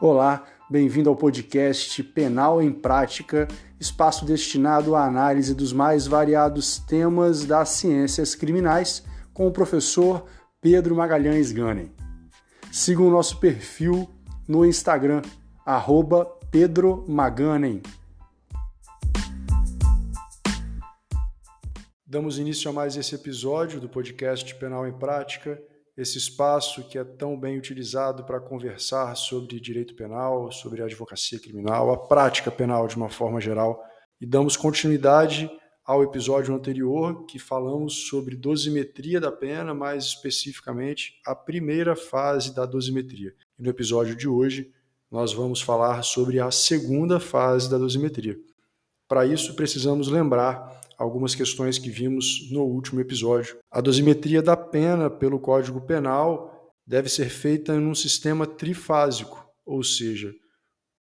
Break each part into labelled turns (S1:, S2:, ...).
S1: Olá, bem-vindo ao podcast Penal em Prática, espaço destinado à análise dos mais variados temas das ciências criminais, com o professor Pedro Magalhães Ganem. Siga o nosso perfil no Instagram, arroba Pedro Maganem. Damos início a mais esse episódio do podcast Penal em Prática esse espaço que é tão bem utilizado para conversar sobre direito penal, sobre advocacia criminal, a prática penal de uma forma geral. E damos continuidade ao episódio anterior, que falamos sobre dosimetria da pena, mais especificamente a primeira fase da dosimetria. E no episódio de hoje, nós vamos falar sobre a segunda fase da dosimetria. Para isso, precisamos lembrar algumas questões que vimos no último episódio. A dosimetria da pena pelo Código Penal deve ser feita em um sistema trifásico, ou seja,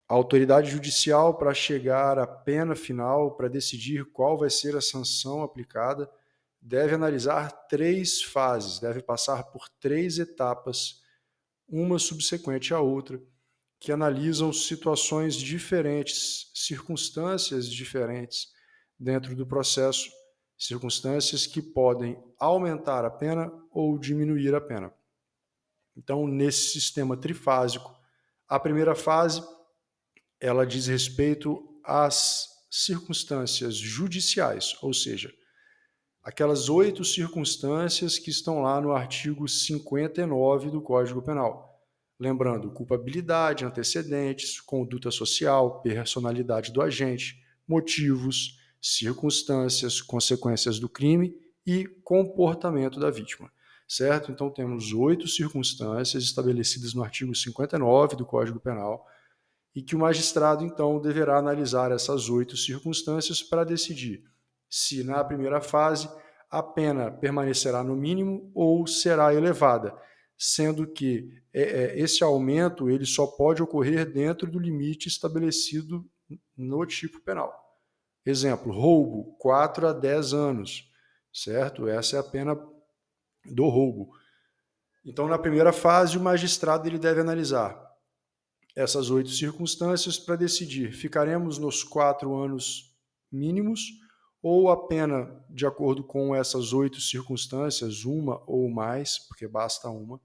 S1: a autoridade judicial, para chegar à pena final, para decidir qual vai ser a sanção aplicada, deve analisar três fases, deve passar por três etapas, uma subsequente à outra, que analisam situações diferentes, circunstâncias diferentes dentro do processo circunstâncias que podem aumentar a pena ou diminuir a pena. Então, nesse sistema trifásico, a primeira fase ela diz respeito às circunstâncias judiciais, ou seja, aquelas oito circunstâncias que estão lá no artigo 59 do Código Penal. Lembrando, culpabilidade, antecedentes, conduta social, personalidade do agente, motivos, circunstâncias, consequências do crime e comportamento da vítima. Certo? Então temos oito circunstâncias estabelecidas no artigo 59 do Código Penal e que o magistrado então deverá analisar essas oito circunstâncias para decidir se na primeira fase a pena permanecerá no mínimo ou será elevada, sendo que é, é, esse aumento ele só pode ocorrer dentro do limite estabelecido no tipo penal. Exemplo, roubo, 4 a 10 anos, certo? Essa é a pena do roubo. Então, na primeira fase, o magistrado ele deve analisar essas oito circunstâncias para decidir: ficaremos nos quatro anos mínimos ou a pena, de acordo com essas oito circunstâncias, uma ou mais, porque basta uma,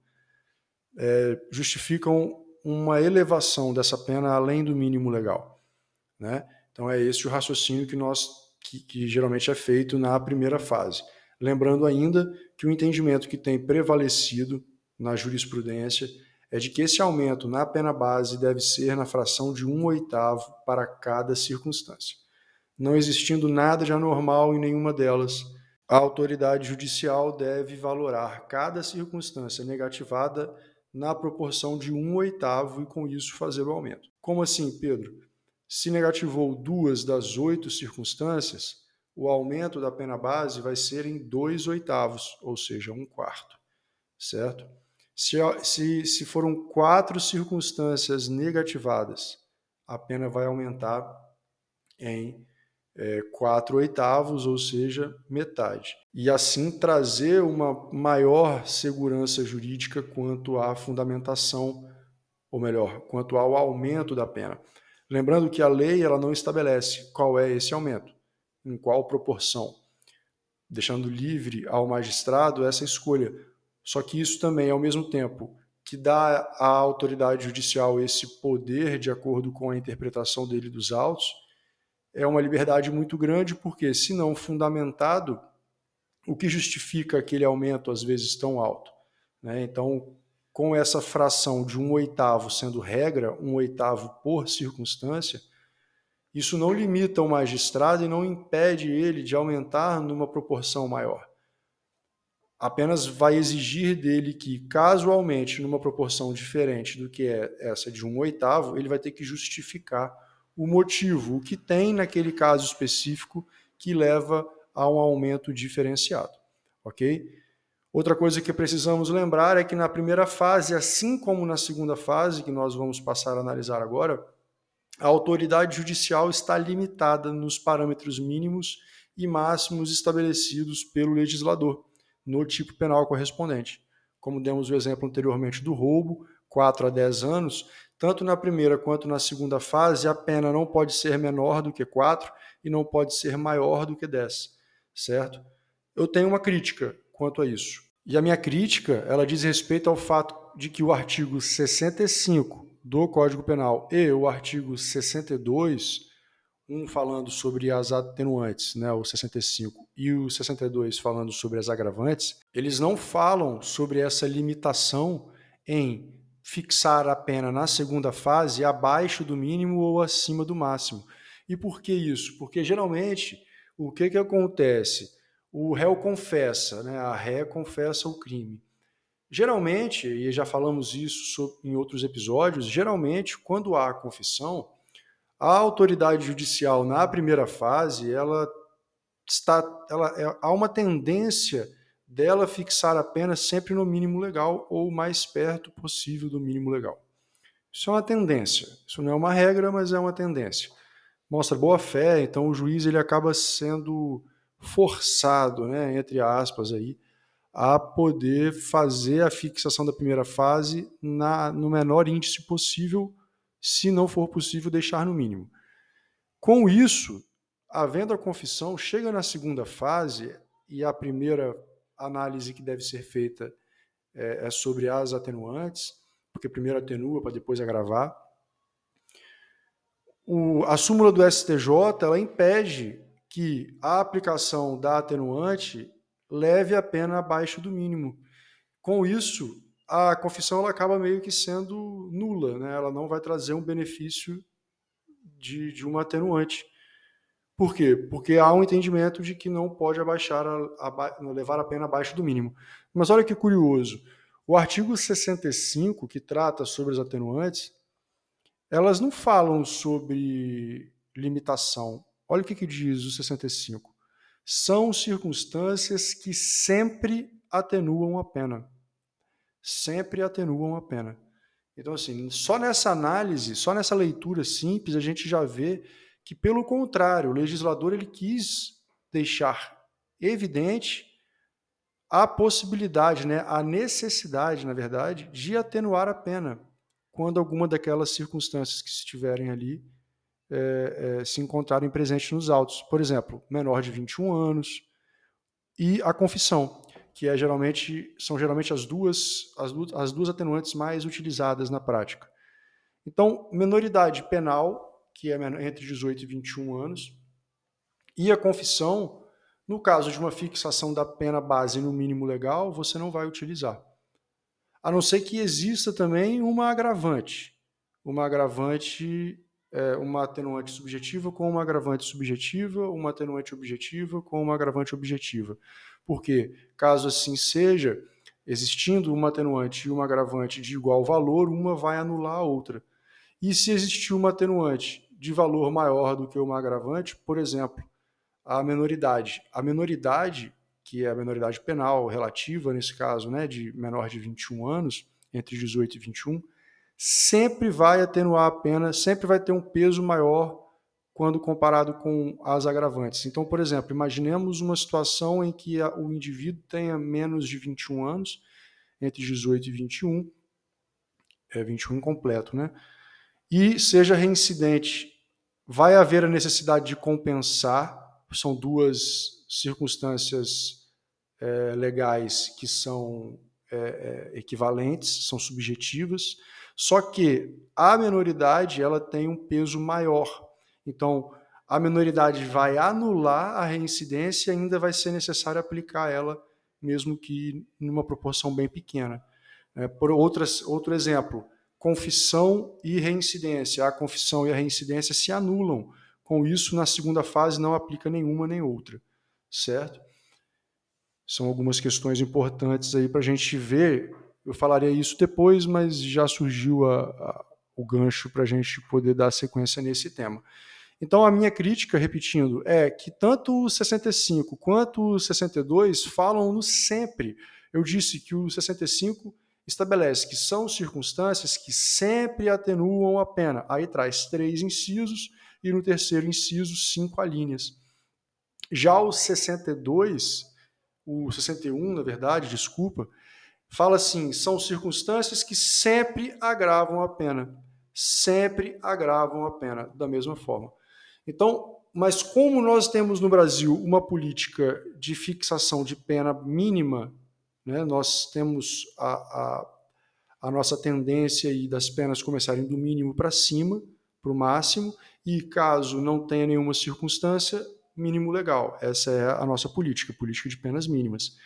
S1: é, justificam uma elevação dessa pena além do mínimo legal, né? Então é esse o raciocínio que nós que, que geralmente é feito na primeira fase. Lembrando ainda que o entendimento que tem prevalecido na jurisprudência é de que esse aumento na pena base deve ser na fração de um oitavo para cada circunstância. Não existindo nada de anormal em nenhuma delas, a autoridade judicial deve valorar cada circunstância negativada na proporção de um oitavo e, com isso, fazer o aumento. Como assim, Pedro? Se negativou duas das oito circunstâncias, o aumento da pena base vai ser em dois oitavos, ou seja, um quarto, certo? Se, se, se foram quatro circunstâncias negativadas, a pena vai aumentar em é, quatro oitavos, ou seja, metade. E assim trazer uma maior segurança jurídica quanto à fundamentação, ou melhor, quanto ao aumento da pena. Lembrando que a lei ela não estabelece qual é esse aumento, em qual proporção, deixando livre ao magistrado essa escolha. Só que isso também, ao mesmo tempo que dá à autoridade judicial esse poder de acordo com a interpretação dele dos autos, é uma liberdade muito grande, porque, se não fundamentado, o que justifica aquele aumento, às vezes, tão alto? Né? Então, com essa fração de um oitavo sendo regra, um oitavo por circunstância, isso não limita o magistrado e não impede ele de aumentar numa proporção maior. Apenas vai exigir dele que, casualmente, numa proporção diferente do que é essa de um oitavo, ele vai ter que justificar o motivo, o que tem naquele caso específico que leva a um aumento diferenciado. Ok? Outra coisa que precisamos lembrar é que na primeira fase, assim como na segunda fase, que nós vamos passar a analisar agora, a autoridade judicial está limitada nos parâmetros mínimos e máximos estabelecidos pelo legislador no tipo penal correspondente. Como demos o exemplo anteriormente do roubo, 4 a 10 anos, tanto na primeira quanto na segunda fase, a pena não pode ser menor do que 4 e não pode ser maior do que 10, certo? Eu tenho uma crítica quanto a isso. E a minha crítica, ela diz respeito ao fato de que o artigo 65 do Código Penal e o artigo 62, um falando sobre as atenuantes, né, o 65, e o 62 falando sobre as agravantes, eles não falam sobre essa limitação em fixar a pena na segunda fase abaixo do mínimo ou acima do máximo. E por que isso? Porque geralmente o que, que acontece? O réu confessa, né? a ré confessa o crime. Geralmente, e já falamos isso em outros episódios, geralmente quando há confissão, a autoridade judicial na primeira fase, ela está, ela, é, há uma tendência dela fixar a pena sempre no mínimo legal ou o mais perto possível do mínimo legal. Isso é uma tendência. Isso não é uma regra, mas é uma tendência. Mostra boa fé, então o juiz ele acaba sendo forçado, né, entre aspas aí, a poder fazer a fixação da primeira fase na, no menor índice possível se não for possível deixar no mínimo. Com isso, havendo a confissão, chega na segunda fase e a primeira análise que deve ser feita é, é sobre as atenuantes, porque primeiro atenua para depois agravar. O, a súmula do STJ ela impede que a aplicação da atenuante leve a pena abaixo do mínimo. Com isso, a confissão ela acaba meio que sendo nula, né? ela não vai trazer um benefício de, de uma atenuante. Por quê? Porque há um entendimento de que não pode abaixar a, a, levar a pena abaixo do mínimo. Mas olha que curioso, o artigo 65, que trata sobre as atenuantes, elas não falam sobre limitação. Olha o que, que diz o 65. São circunstâncias que sempre atenuam a pena sempre atenuam a pena. Então, assim, só nessa análise, só nessa leitura simples, a gente já vê que, pelo contrário, o legislador ele quis deixar evidente a possibilidade, né, a necessidade, na verdade, de atenuar a pena quando alguma daquelas circunstâncias que estiverem ali é, é, se encontrarem presentes nos autos. Por exemplo, menor de 21 anos e a confissão que é geralmente são geralmente as duas, as duas, as duas atenuantes mais utilizadas na prática. Então, menoridade penal, que é entre 18 e 21 anos, e a confissão, no caso de uma fixação da pena base no mínimo legal, você não vai utilizar. A não ser que exista também uma agravante. Uma agravante, é, uma atenuante subjetiva com uma agravante subjetiva, uma atenuante objetiva com uma agravante objetiva. Porque, caso assim seja, existindo uma atenuante e uma agravante de igual valor, uma vai anular a outra. E se existir uma atenuante de valor maior do que uma agravante, por exemplo, a menoridade. A menoridade, que é a menoridade penal relativa, nesse caso, né, de menor de 21 anos, entre 18 e 21, sempre vai atenuar a pena, sempre vai ter um peso maior quando comparado com as agravantes. Então, por exemplo, imaginemos uma situação em que o indivíduo tenha menos de 21 anos, entre 18 e 21, é 21 incompleto, né? E seja reincidente. Vai haver a necessidade de compensar, são duas circunstâncias é, legais que são é, é, equivalentes, são subjetivas, só que a menoridade ela tem um peso maior então, a minoridade vai anular a reincidência e ainda vai ser necessário aplicar ela, mesmo que numa proporção bem pequena. É, por outras, outro exemplo, confissão e reincidência. A confissão e a reincidência se anulam. Com isso, na segunda fase, não aplica nenhuma nem outra. Certo? São algumas questões importantes aí para a gente ver. Eu falaria isso depois, mas já surgiu a, a, o gancho para a gente poder dar sequência nesse tema. Então, a minha crítica, repetindo, é que tanto o 65 quanto o 62 falam no sempre. Eu disse que o 65 estabelece que são circunstâncias que sempre atenuam a pena. Aí traz três incisos e no terceiro inciso, cinco alíneas. Já o 62, o 61, na verdade, desculpa, fala assim: são circunstâncias que sempre agravam a pena. Sempre agravam a pena, da mesma forma. Então, mas como nós temos no Brasil uma política de fixação de pena mínima, né, nós temos a, a, a nossa tendência aí das penas começarem do mínimo para cima, para o máximo, e caso não tenha nenhuma circunstância, mínimo legal. Essa é a nossa política, política de penas mínimas.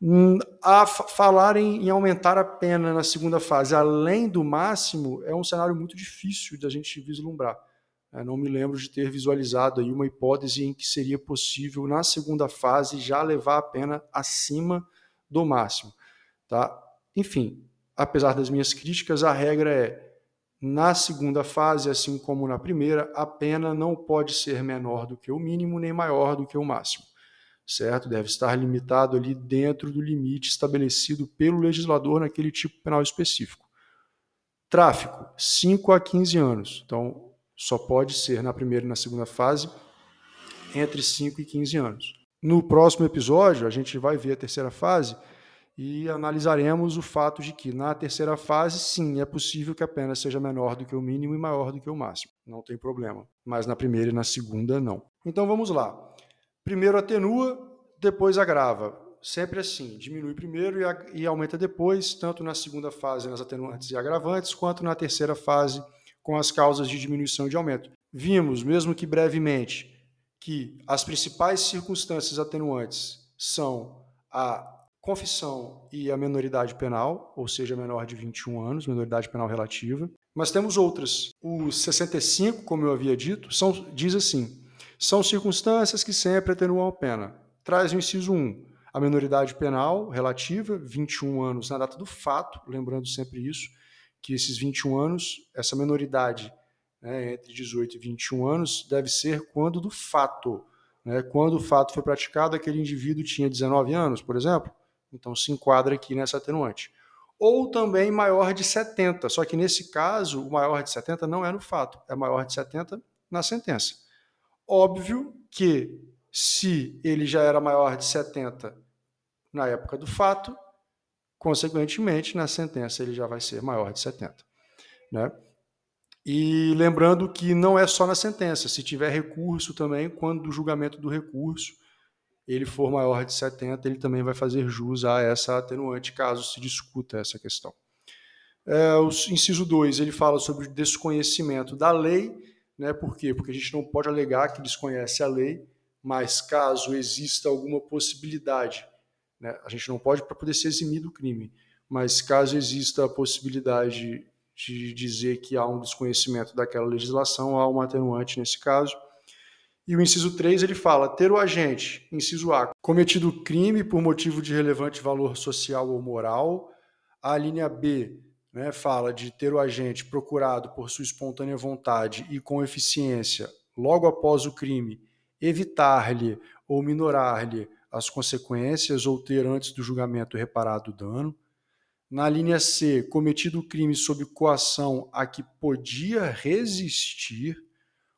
S1: Hum, a falar em, em, aumentar a pena na segunda fase além do máximo é um cenário muito difícil de a gente vislumbrar. Eu não me lembro de ter visualizado aí uma hipótese em que seria possível na segunda fase já levar a pena acima do máximo, tá? Enfim, apesar das minhas críticas, a regra é na segunda fase, assim como na primeira, a pena não pode ser menor do que o mínimo nem maior do que o máximo certo? Deve estar limitado ali dentro do limite estabelecido pelo legislador naquele tipo penal específico. Tráfico, 5 a 15 anos. Então, só pode ser na primeira e na segunda fase entre 5 e 15 anos. No próximo episódio, a gente vai ver a terceira fase e analisaremos o fato de que na terceira fase, sim, é possível que a pena seja menor do que o mínimo e maior do que o máximo. Não tem problema. Mas na primeira e na segunda, não. Então vamos lá. Primeiro atenua, depois agrava. Sempre assim, diminui primeiro e, e aumenta depois, tanto na segunda fase nas atenuantes e agravantes, quanto na terceira fase com as causas de diminuição e de aumento. Vimos, mesmo que brevemente, que as principais circunstâncias atenuantes são a confissão e a menoridade penal, ou seja, menor de 21 anos, menoridade penal relativa. Mas temos outras. O 65, como eu havia dito, são, diz assim: são circunstâncias que sempre atenuam a pena. Traz o inciso 1, a menoridade penal relativa, 21 anos na data do fato, lembrando sempre isso, que esses 21 anos, essa menoridade né, entre 18 e 21 anos, deve ser quando do fato. Né, quando o fato foi praticado, aquele indivíduo tinha 19 anos, por exemplo, então se enquadra aqui nessa atenuante. Ou também maior de 70, só que nesse caso, o maior de 70 não é no fato, é maior de 70 na sentença. Óbvio que se ele já era maior de 70 na época do fato, consequentemente, na sentença ele já vai ser maior de 70. Né? E lembrando que não é só na sentença, se tiver recurso também, quando do julgamento do recurso ele for maior de 70, ele também vai fazer jus a essa atenuante, caso se discuta essa questão. É, o inciso 2, ele fala sobre o desconhecimento da lei né? Por quê? Porque a gente não pode alegar que desconhece a lei, mas caso exista alguma possibilidade, né? a gente não pode para poder se eximir do crime, mas caso exista a possibilidade de dizer que há um desconhecimento daquela legislação, há uma atenuante nesse caso. E o inciso 3 ele fala: ter o agente, inciso A, cometido crime por motivo de relevante valor social ou moral. A linha B, né, fala de ter o agente procurado por sua espontânea vontade e com eficiência, logo após o crime, evitar-lhe ou minorar-lhe as consequências ou ter antes do julgamento reparado o dano. Na linha C, cometido o crime sob coação a que podia resistir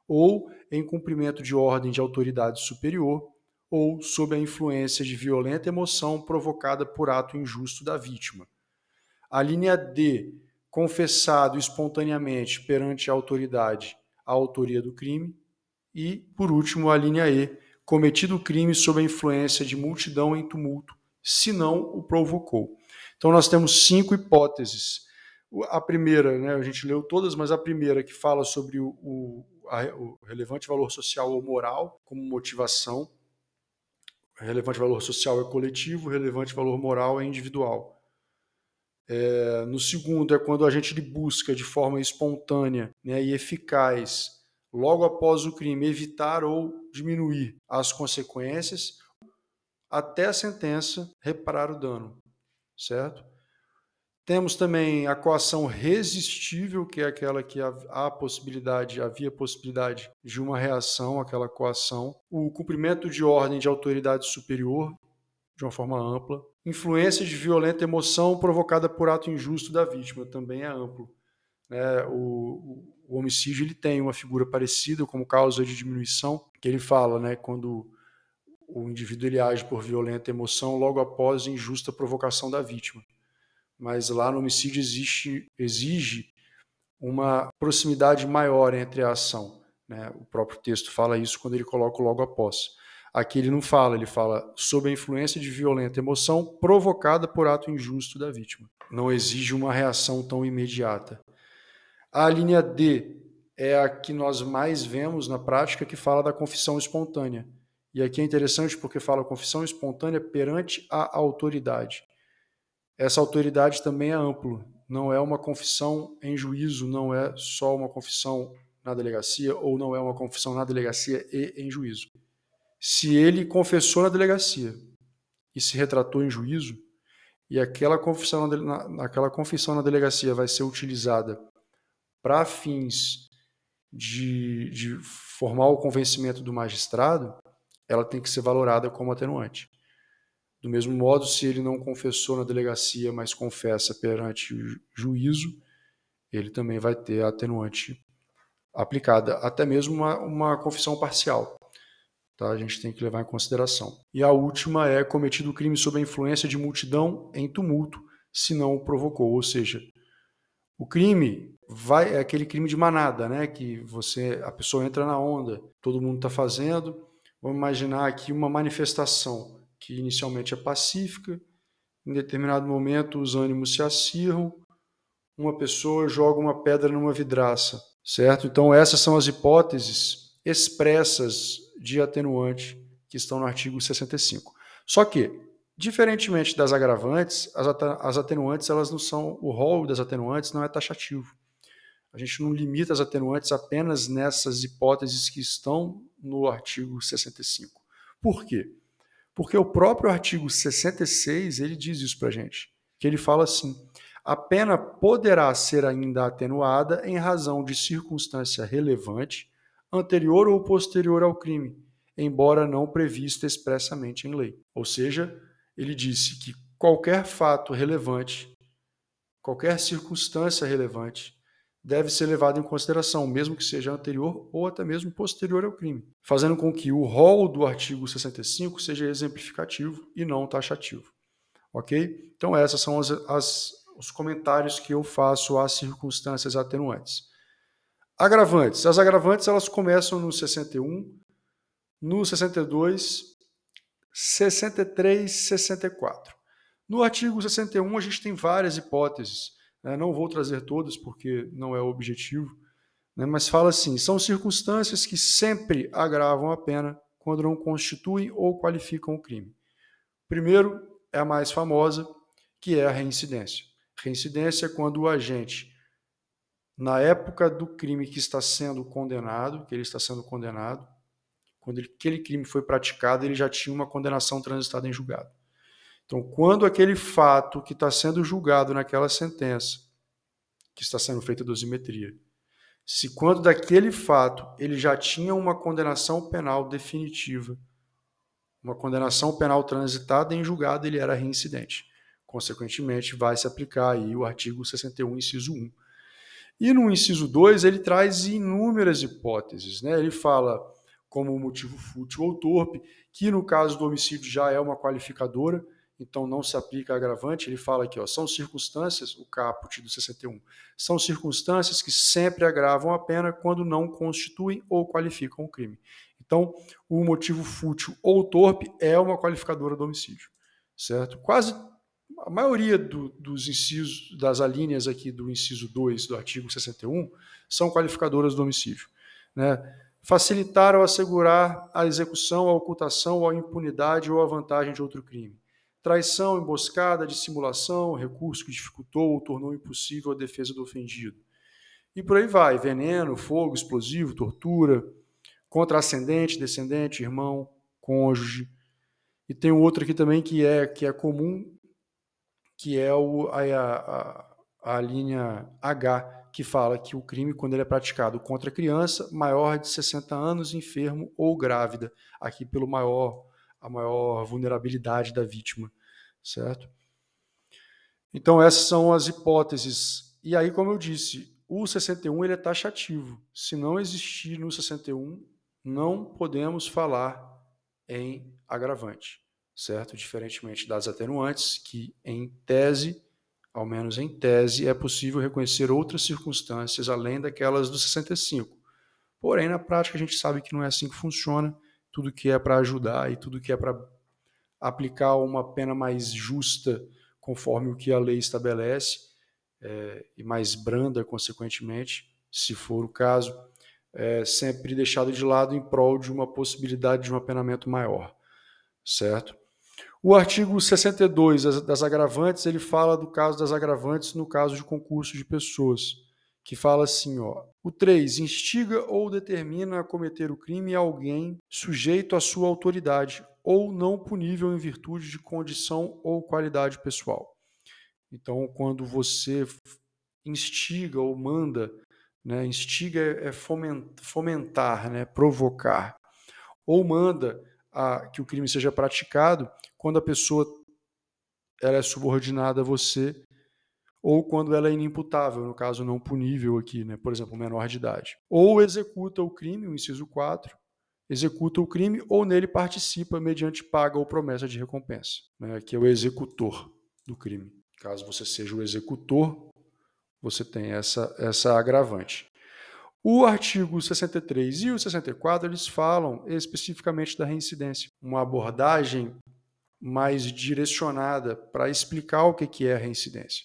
S1: ou em cumprimento de ordem de autoridade superior ou sob a influência de violenta emoção provocada por ato injusto da vítima. A linha D, confessado espontaneamente perante a autoridade a autoria do crime. E, por último, a linha E, cometido o crime sob a influência de multidão em tumulto, se não o provocou. Então, nós temos cinco hipóteses. A primeira, né, a gente leu todas, mas a primeira que fala sobre o, o, o relevante valor social ou moral como motivação. relevante valor social é coletivo, relevante valor moral é individual. É, no segundo é quando a gente busca de forma espontânea né, e eficaz, logo após o crime, evitar ou diminuir as consequências até a sentença reparar o dano, certo? Temos também a coação resistível, que é aquela que há possibilidade, havia possibilidade de uma reação àquela coação. O cumprimento de ordem de autoridade superior, de uma forma ampla. Influência de violenta emoção provocada por ato injusto da vítima, também é amplo. É, o, o, homicídio ele tem uma figura parecida como causa de diminuição, que ele fala, né, quando o indivíduo ele age por violenta emoção logo após injusta provocação da vítima. Mas lá no homicídio existe, exige uma proximidade maior entre a ação. Né? O próprio texto fala isso quando ele coloca logo após. Aqui ele não fala, ele fala sob a influência de violenta emoção provocada por ato injusto da vítima. Não exige uma reação tão imediata. A linha D é a que nós mais vemos na prática, que fala da confissão espontânea. E aqui é interessante porque fala confissão espontânea perante a autoridade. Essa autoridade também é amplo, não é uma confissão em juízo, não é só uma confissão na delegacia ou não é uma confissão na delegacia e em juízo. Se ele confessou na delegacia e se retratou em juízo, e aquela confissão na, aquela confissão na delegacia vai ser utilizada para fins de, de formar o convencimento do magistrado, ela tem que ser valorada como atenuante. Do mesmo modo, se ele não confessou na delegacia, mas confessa perante o juízo, ele também vai ter a atenuante aplicada, até mesmo uma, uma confissão parcial. Tá? A gente tem que levar em consideração. E a última é cometido o crime sob a influência de multidão em tumulto, se não o provocou. Ou seja, o crime vai é aquele crime de manada, né? Que você a pessoa entra na onda, todo mundo está fazendo. Vamos imaginar aqui uma manifestação que inicialmente é pacífica, em determinado momento os ânimos se acirram, uma pessoa joga uma pedra numa vidraça, certo? Então essas são as hipóteses expressas de atenuante que estão no artigo 65. Só que, diferentemente das agravantes, as atenuantes elas não são o rol das atenuantes não é taxativo. A gente não limita as atenuantes apenas nessas hipóteses que estão no artigo 65. Por quê? Porque o próprio artigo 66 ele diz isso para gente, que ele fala assim: a pena poderá ser ainda atenuada em razão de circunstância relevante anterior ou posterior ao crime, embora não prevista expressamente em lei. Ou seja, ele disse que qualquer fato relevante, qualquer circunstância relevante, deve ser levado em consideração, mesmo que seja anterior ou até mesmo posterior ao crime, fazendo com que o rol do artigo 65 seja exemplificativo e não taxativo. Ok? Então, esses são as, as, os comentários que eu faço às circunstâncias atenuantes. Agravantes. As agravantes elas começam no 61, no 62, 63, 64. No artigo 61, a gente tem várias hipóteses? Não vou trazer todas porque não é o objetivo, né? mas fala assim: são circunstâncias que sempre agravam a pena quando não constituem ou qualificam o crime. Primeiro é a mais famosa, que é a reincidência. Reincidência é quando o agente, na época do crime que está sendo condenado, que ele está sendo condenado, quando ele, aquele crime foi praticado, ele já tinha uma condenação transitada em julgado. Então, quando aquele fato que está sendo julgado naquela sentença, que está sendo feita dosimetria, se quando daquele fato ele já tinha uma condenação penal definitiva, uma condenação penal transitada em julgado, ele era reincidente. Consequentemente, vai se aplicar aí o artigo 61, inciso 1. E no inciso 2, ele traz inúmeras hipóteses. Né? Ele fala como motivo fútil ou torpe, que no caso do homicídio já é uma qualificadora, então não se aplica agravante. Ele fala aqui, ó, são circunstâncias, o caput do 61, são circunstâncias que sempre agravam a pena quando não constituem ou qualificam o crime. Então, o motivo fútil ou torpe é uma qualificadora do homicídio, certo? Quase a maioria do, dos incisos, das alíneas aqui do inciso 2 do artigo 61 são qualificadoras do homicídio, né? Facilitar ou assegurar a execução, a ocultação a impunidade ou a vantagem de outro crime traição, emboscada, dissimulação, recurso que dificultou ou tornou impossível a defesa do ofendido. E por aí vai: veneno, fogo, explosivo, tortura, contra-ascendente, descendente, irmão, cônjuge. E tem outro aqui também que é, que é comum, que é o, a, a, a linha H, que fala que o crime, quando ele é praticado contra criança maior de 60 anos, enfermo ou grávida, aqui pelo maior a maior vulnerabilidade da vítima, certo? Então essas são as hipóteses. E aí, como eu disse, o 61 ele é taxativo. Se não existir no 61, não podemos falar em agravante, certo? Diferentemente das atenuantes, que em tese ao menos em tese, é possível reconhecer outras circunstâncias além daquelas do 65. Porém, na prática, a gente sabe que não é assim que funciona. Tudo que é para ajudar e tudo que é para aplicar uma pena mais justa, conforme o que a lei estabelece, é, e mais branda, consequentemente, se for o caso, é sempre deixado de lado em prol de uma possibilidade de um apenamento maior, certo? O artigo 62 das agravantes, ele fala do caso das agravantes no caso de concurso de pessoas, que fala assim, ó, o 3 instiga ou determina a cometer o crime alguém sujeito à sua autoridade ou não punível em virtude de condição ou qualidade pessoal. Então, quando você instiga ou manda, né, instiga é fomentar, né, provocar, ou manda a, que o crime seja praticado quando a pessoa ela é subordinada a você ou quando ela é inimputável, no caso não punível aqui, né? por exemplo, menor de idade. Ou executa o crime, o inciso 4, executa o crime ou nele participa mediante paga ou promessa de recompensa, né? que é o executor do crime. Caso você seja o executor, você tem essa, essa agravante. O artigo 63 e o 64 eles falam especificamente da reincidência, uma abordagem mais direcionada para explicar o que é a reincidência.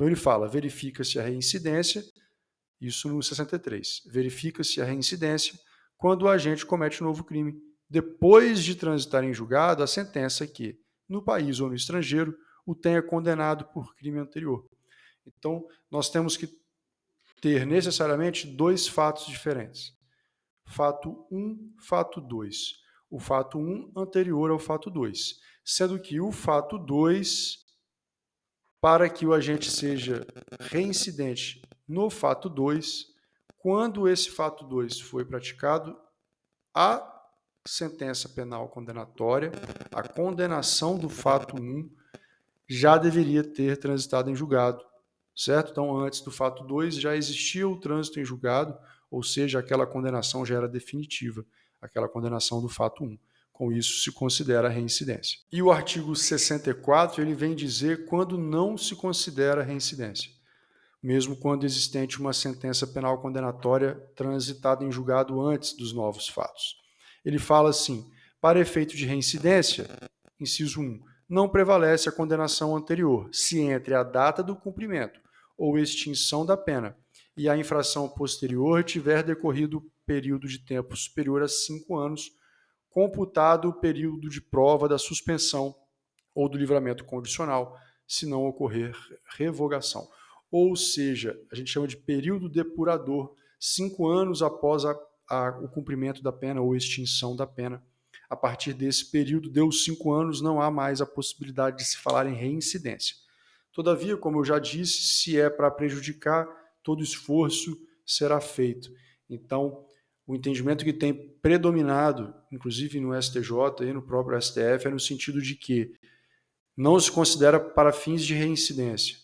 S1: Então ele fala: verifica-se a reincidência, isso no 63, verifica-se a reincidência quando o agente comete um novo crime, depois de transitar em julgado a sentença que, no país ou no estrangeiro, o tenha condenado por crime anterior. Então, nós temos que ter necessariamente dois fatos diferentes. Fato 1, um, fato 2. O fato 1 um anterior ao fato 2. Sendo que o fato 2, para que o agente seja reincidente no fato 2, quando esse fato 2 foi praticado, a sentença penal condenatória, a condenação do fato 1, um, já deveria ter transitado em julgado certo? Então, antes do fato 2, já existia o trânsito em julgado, ou seja, aquela condenação já era definitiva, aquela condenação do fato 1. Um. Com isso, se considera reincidência. E o artigo 64, ele vem dizer quando não se considera reincidência, mesmo quando existente uma sentença penal condenatória transitada em julgado antes dos novos fatos. Ele fala assim: para efeito de reincidência, inciso 1, não prevalece a condenação anterior, se entre a data do cumprimento ou extinção da pena e a infração posterior tiver decorrido período de tempo superior a cinco anos, computado o período de prova da suspensão ou do livramento condicional, se não ocorrer revogação. Ou seja, a gente chama de período depurador, cinco anos após a, a, o cumprimento da pena ou extinção da pena. A partir desse período, deu cinco anos, não há mais a possibilidade de se falar em reincidência. Todavia, como eu já disse, se é para prejudicar, todo esforço será feito. Então, o entendimento que tem predominado, inclusive no STJ e no próprio STF, é no sentido de que não se considera para fins de reincidência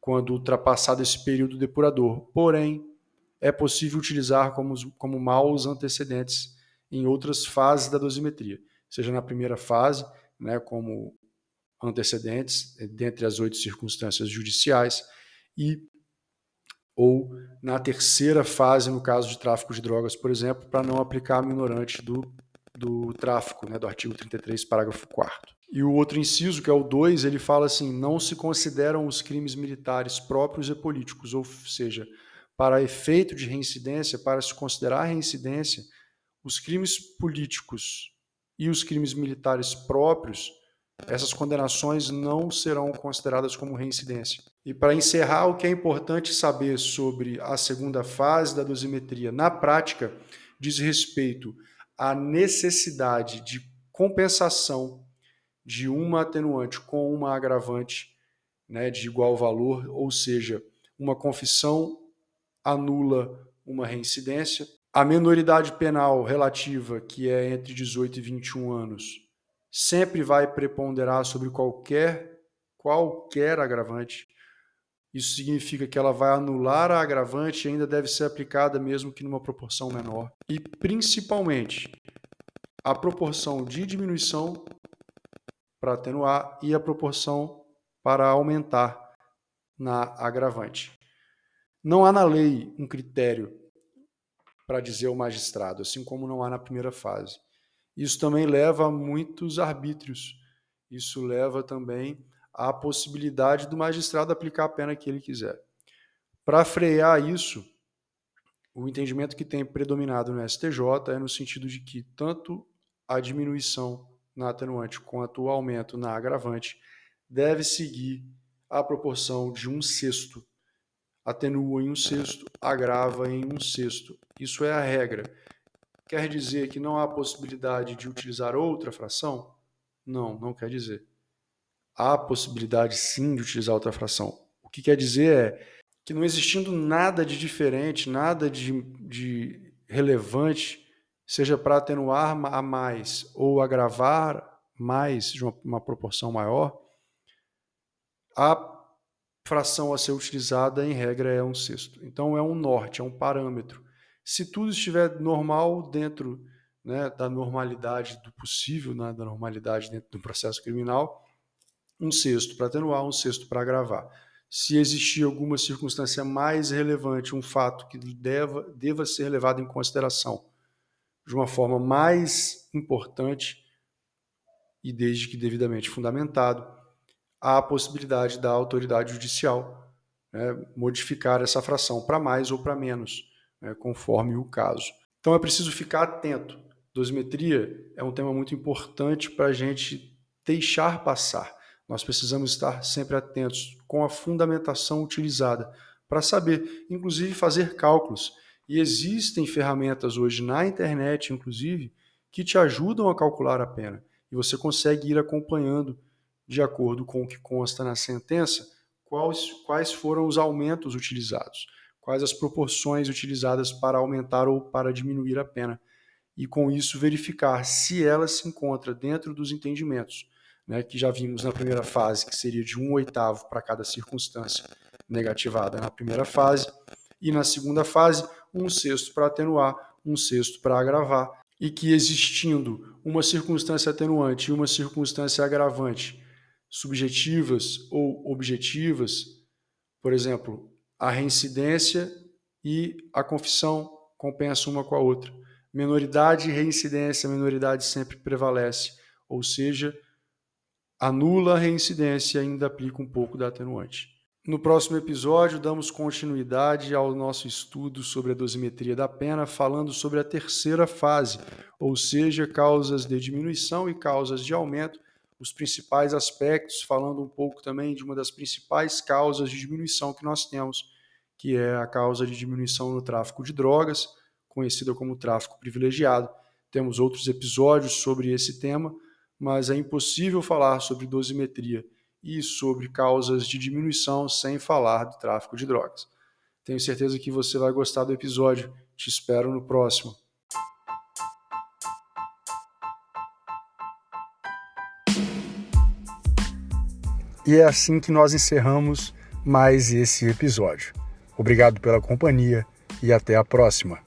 S1: quando ultrapassado esse período depurador. Porém, é possível utilizar como, como maus antecedentes em outras fases da dosimetria, seja na primeira fase, né, como antecedentes, dentre as oito circunstâncias judiciais, e ou na terceira fase, no caso de tráfico de drogas, por exemplo, para não aplicar a minorante do, do tráfico, né, do artigo 33, parágrafo 4 E o outro inciso, que é o 2, ele fala assim: não se consideram os crimes militares próprios e políticos, ou seja, para efeito de reincidência, para se considerar reincidência, os crimes políticos e os crimes militares próprios essas condenações não serão consideradas como reincidência. E para encerrar, o que é importante saber sobre a segunda fase da dosimetria na prática diz respeito à necessidade de compensação de uma atenuante com uma agravante né, de igual valor, ou seja, uma confissão anula uma reincidência. A menoridade penal relativa, que é entre 18 e 21 anos, sempre vai preponderar sobre qualquer qualquer agravante. Isso significa que ela vai anular a agravante e ainda deve ser aplicada mesmo que numa proporção menor. E principalmente a proporção de diminuição para atenuar e a proporção para aumentar na agravante. Não há na lei um critério para dizer o magistrado, assim como não há na primeira fase. Isso também leva a muitos arbítrios. Isso leva também à possibilidade do magistrado aplicar a pena que ele quiser. Para frear isso, o entendimento que tem predominado no STJ é no sentido de que tanto a diminuição na atenuante quanto o aumento na agravante deve seguir a proporção de um sexto. Atenua em um sexto, agrava em um sexto. Isso é a regra. Quer dizer que não há possibilidade de utilizar outra fração? Não, não quer dizer. Há possibilidade sim de utilizar outra fração. O que quer dizer é que não existindo nada de diferente, nada de, de relevante, seja para atenuar a mais ou agravar mais de uma, uma proporção maior, a fração a ser utilizada, em regra, é um sexto. Então, é um norte, é um parâmetro. Se tudo estiver normal dentro né, da normalidade do possível, né, da normalidade dentro do processo criminal, um sexto para atenuar, um sexto para agravar. Se existir alguma circunstância mais relevante, um fato que deva, deva ser levado em consideração de uma forma mais importante e desde que devidamente fundamentado, há a possibilidade da autoridade judicial né, modificar essa fração para mais ou para menos, né, conforme o caso. Então é preciso ficar atento. Dosimetria é um tema muito importante para a gente deixar passar. Nós precisamos estar sempre atentos com a fundamentação utilizada para saber, inclusive, fazer cálculos. E existem ferramentas hoje na internet, inclusive, que te ajudam a calcular a pena. E você consegue ir acompanhando, de acordo com o que consta na sentença, quais, quais foram os aumentos utilizados, quais as proporções utilizadas para aumentar ou para diminuir a pena. E com isso verificar se ela se encontra dentro dos entendimentos né, que já vimos na primeira fase, que seria de um oitavo para cada circunstância negativada na primeira fase, e na segunda fase, um sexto para atenuar, um sexto para agravar, e que existindo uma circunstância atenuante e uma circunstância agravante subjetivas ou objetivas, por exemplo, a reincidência e a confissão compensam uma com a outra. Menoridade e reincidência, a menoridade sempre prevalece, ou seja, anula a reincidência e ainda aplica um pouco da atenuante. No próximo episódio, damos continuidade ao nosso estudo sobre a dosimetria da pena, falando sobre a terceira fase, ou seja, causas de diminuição e causas de aumento, os principais aspectos, falando um pouco também de uma das principais causas de diminuição que nós temos, que é a causa de diminuição no tráfico de drogas, conhecida como tráfico privilegiado. Temos outros episódios sobre esse tema mas é impossível falar sobre dosimetria e sobre causas de diminuição sem falar do tráfico de drogas. Tenho certeza que você vai gostar do episódio. Te espero no próximo. E é assim que nós encerramos mais esse episódio. Obrigado pela companhia e até a próxima.